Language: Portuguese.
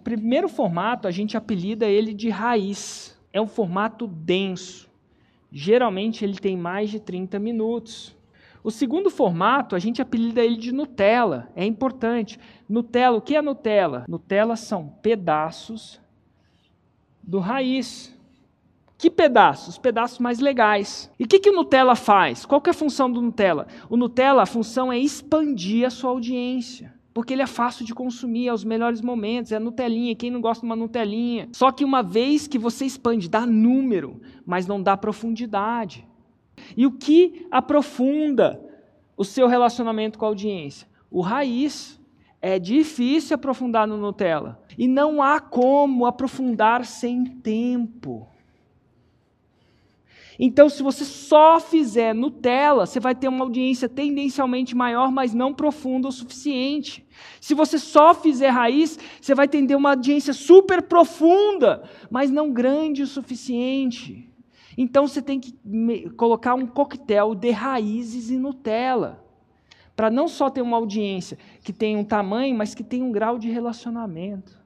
primeiro formato a gente apelida ele de raiz. É um formato denso. Geralmente ele tem mais de 30 minutos. O segundo formato, a gente apelida ele de Nutella. É importante. Nutella, o que é Nutella? Nutella são pedaços do raiz. Que pedaços? Pedaços mais legais. E o que, que o Nutella faz? Qual é a função do Nutella? O Nutella, a função é expandir a sua audiência. Porque ele é fácil de consumir, é os melhores momentos, é Nutelinha, quem não gosta de uma Nutelinha. Só que uma vez que você expande, dá número, mas não dá profundidade. E o que aprofunda o seu relacionamento com a audiência? O raiz. É difícil aprofundar no Nutella. E não há como aprofundar sem tempo. Então, se você só fizer Nutella, você vai ter uma audiência tendencialmente maior, mas não profunda o suficiente. Se você só fizer raiz, você vai ter uma audiência super profunda, mas não grande o suficiente. Então, você tem que colocar um coquetel de raízes e Nutella para não só ter uma audiência que tem um tamanho, mas que tem um grau de relacionamento.